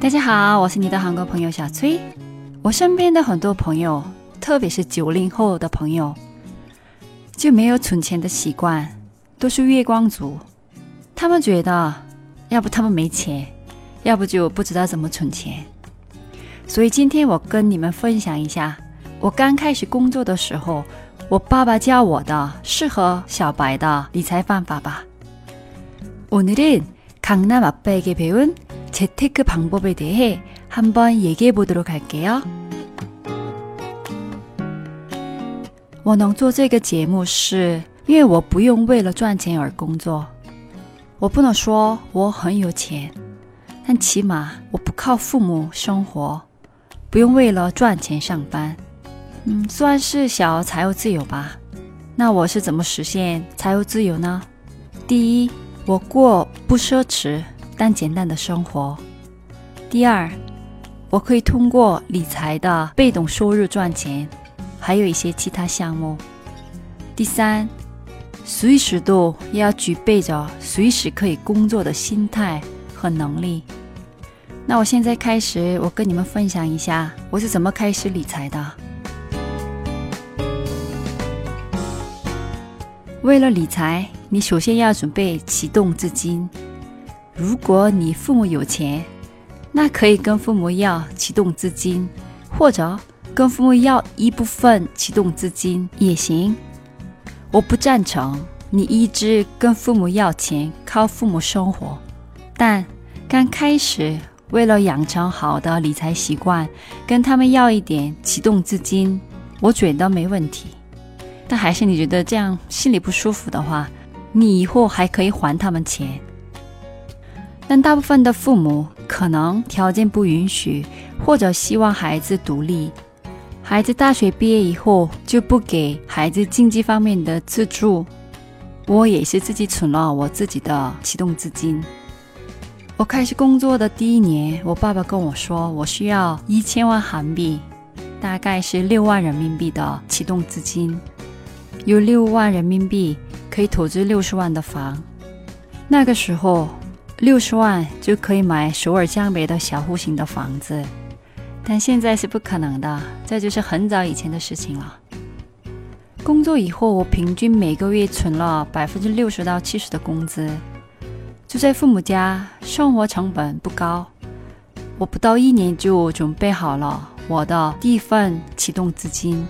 大家好，我是你的韩国朋友小崔。我身边的很多朋友，特别是九零后的朋友，就没有存钱的习惯，都是月光族。他们觉得，要不他们没钱，要不就不知道怎么存钱。所以今天我跟你们分享一下，我刚开始工作的时候，我爸爸教我的适合小白的理财方法吧。오늘은강남아빠에게배운 재테크방법에대해한번얘기해보도록할게요我能做这个节目，是因为我不用为了赚钱而工作。我不能说我很有钱，但起码我不靠父母生活，不用为了赚钱上班。嗯，算是小财务自由吧。那我是怎么实现财务自由呢？第一，我过不奢侈 但简单的生活。第二，我可以通过理财的被动收入赚钱。还有一些其他项目。第三，随时都要具备着随时可以工作的心态和能力。那我现在开始，我跟你们分享一下我是怎么开始理财的。为了理财，你首先要准备启动资金。如果你父母有钱，那可以跟父母要启动资金，或者。跟父母要一部分启动资金也行，我不赞成你一直跟父母要钱，靠父母生活。但刚开始为了养成好的理财习惯，跟他们要一点启动资金，我觉得没问题。但还是你觉得这样心里不舒服的话，你以后还可以还他们钱。但大部分的父母可能条件不允许，或者希望孩子独立。孩子大学毕业以后就不给孩子经济方面的资助。我也是自己存了我自己的启动资金。我开始工作的第一年，我爸爸跟我说，我需要一千万韩币，大概是六万人民币的启动资金。有六万人民币可以投资六十万的房。那个时候，六十万就可以买首尔江北的小户型的房子。但现在是不可能的，这就是很早以前的事情了。工作以后，我平均每个月存了百分之六十到七十的工资，住在父母家，生活成本不高。我不到一年就准备好了我的第一份启动资金。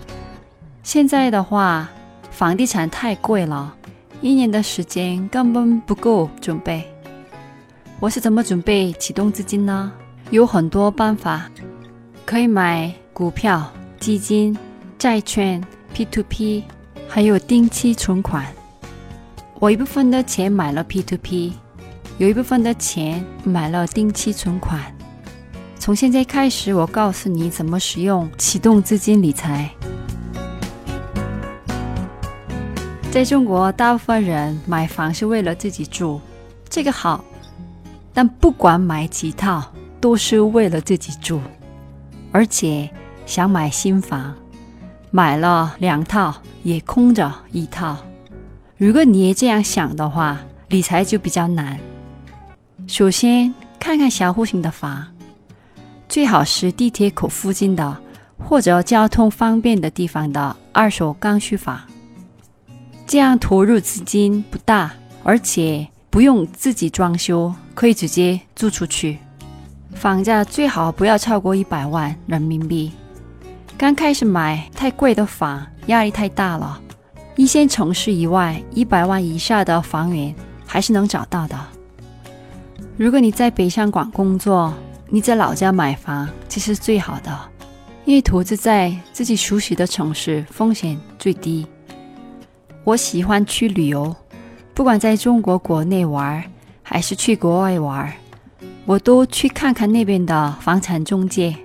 现在的话，房地产太贵了，一年的时间根本不够准备。我是怎么准备启动资金呢？有很多办法。可以买股票、基金、债券、P2P，还有定期存款。我一部分的钱买了 P2P，有一部分的钱买了定期存款。从现在开始，我告诉你怎么使用启动资金理财。在中国，大部分人买房是为了自己住，这个好，但不管买几套，都是为了自己住。而且想买新房，买了两套也空着一套。如果你也这样想的话，理财就比较难。首先看看小户型的房，最好是地铁口附近的或者交通方便的地方的二手刚需房，这样投入资金不大，而且不用自己装修，可以直接租出去。房价最好不要超过一百万人民币。刚开始买太贵的房，压力太大了。一线城市以外，一百万以下的房源还是能找到的。如果你在北上广工作，你在老家买房，这是最好的，因为投资在自己熟悉的城市，风险最低。我喜欢去旅游，不管在中国国内玩，还是去国外玩。我都去看看那边的房产中介。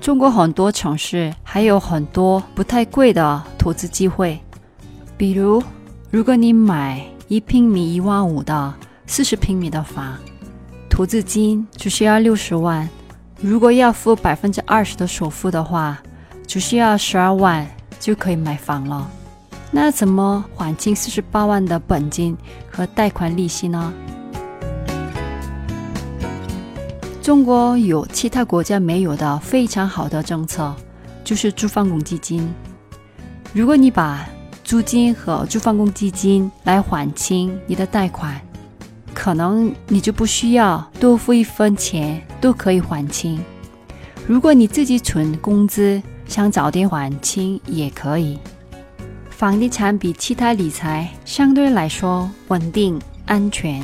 中国很多城市还有很多不太贵的投资机会，比如，如果你买一平米一万五的四十平米的房，投资金只需要六十万。如果要付百分之二十的首付的话，只需要十二万就可以买房了。那怎么还清四十八万的本金和贷款利息呢？中国有其他国家没有的非常好的政策，就是住房公积金。如果你把租金和住房公积金来还清你的贷款，可能你就不需要多付一分钱都可以还清。如果你自己存工资，想早点还清也可以。房地产比其他理财相对来说稳定安全，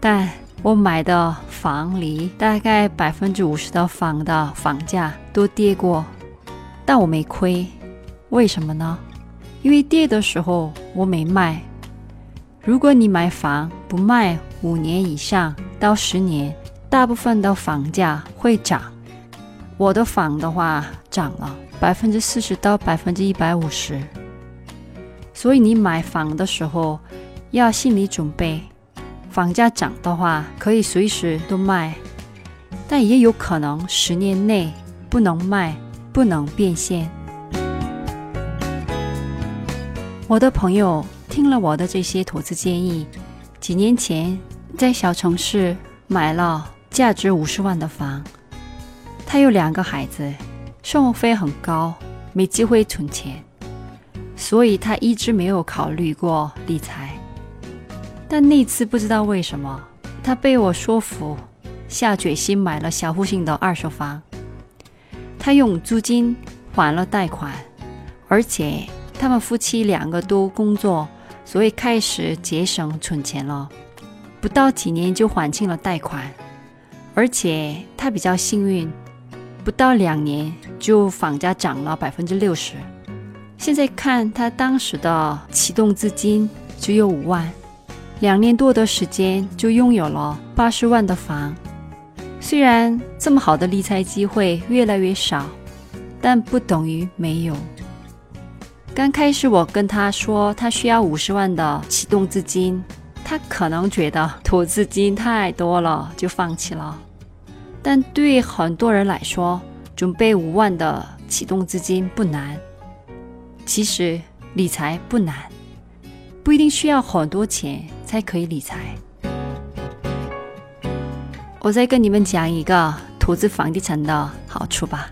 但我买的房里大概百分之五十的房的房价都跌过，但我没亏，为什么呢？因为跌的时候我没卖。如果你买房不卖五年以上到十年，大部分的房价会涨。我的房的话涨了百分之四十到百分之一百五十。所以你买房的时候要心理准备，房价涨的话可以随时都卖，但也有可能十年内不能卖，不能变现。我的朋友听了我的这些投资建议，几年前在小城市买了价值五十万的房，他有两个孩子，生活费很高，没机会存钱。所以他一直没有考虑过理财，但那次不知道为什么，他被我说服，下决心买了小户型的二手房。他用租金还了贷款，而且他们夫妻两个都工作，所以开始节省存钱了。不到几年就还清了贷款，而且他比较幸运，不到两年就房价涨了百分之六十。现在看他当时的启动资金只有五万，两年多的时间就拥有了八十万的房。虽然这么好的理财机会越来越少，但不等于没有。刚开始我跟他说他需要五十万的启动资金，他可能觉得投资金太多了就放弃了。但对很多人来说，准备五万的启动资金不难。其实理财不难，不一定需要很多钱才可以理财。我再跟你们讲一个投资房地产的好处吧。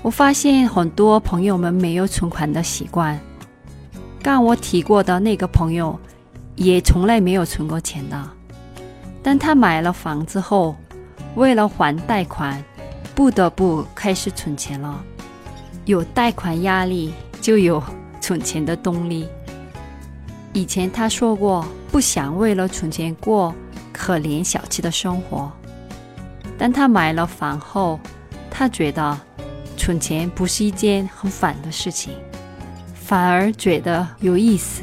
我发现很多朋友们没有存款的习惯。刚我提过的那个朋友，也从来没有存过钱的。但他买了房之后，为了还贷款，不得不开始存钱了。有贷款压力。就有存钱的动力。以前他说过不想为了存钱过可怜小气的生活，但他买了房后，他觉得存钱不是一件很烦的事情，反而觉得有意思。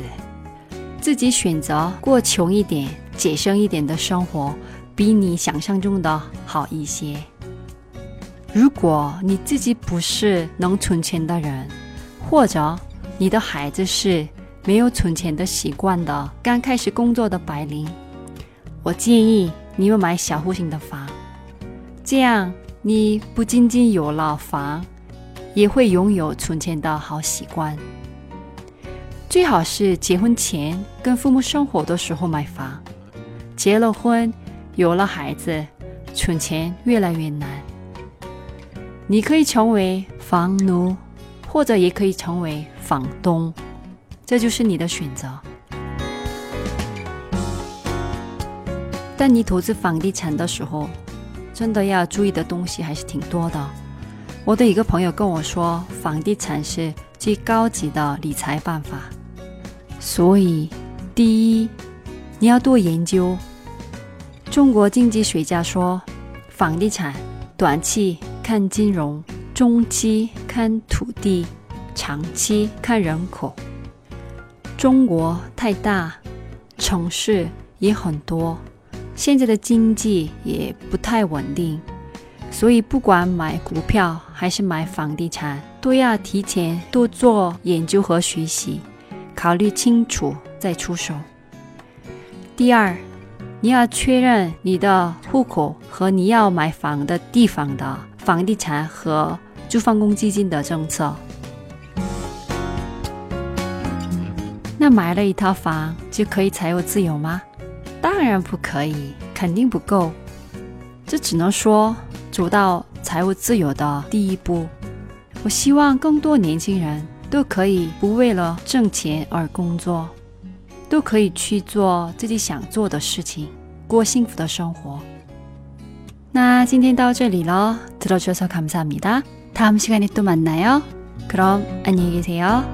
自己选择过穷一点、节省一点的生活，比你想象中的好一些。如果你自己不是能存钱的人，或者你的孩子是没有存钱的习惯的，刚开始工作的白领，我建议你们买小户型的房，这样你不仅仅有了房，也会拥有存钱的好习惯。最好是结婚前跟父母生活的时候买房，结了婚有了孩子，存钱越来越难。你可以成为房奴。或者也可以成为房东，这就是你的选择。但你投资房地产的时候，真的要注意的东西还是挺多的。我的一个朋友跟我说，房地产是最高级的理财办法。所以，第一，你要多研究。中国经济学家说，房地产短期看金融。中期看土地，长期看人口。中国太大，城市也很多，现在的经济也不太稳定，所以不管买股票还是买房地产，都要提前多做研究和学习，考虑清楚再出手。第二，你要确认你的户口和你要买房的地方的。房地产和住房公积金的政策，那买了一套房就可以财务自由吗？当然不可以，肯定不够。 这只能说走到财务自由的第一步。我希望更多年轻人都可以不为了挣钱而工作，都可以去做自己想做的事情，过幸福的生活。那今天到这里了，들어주셔서감사합니다。 다음 시간에 또 만나요 그럼 안녕히 계세요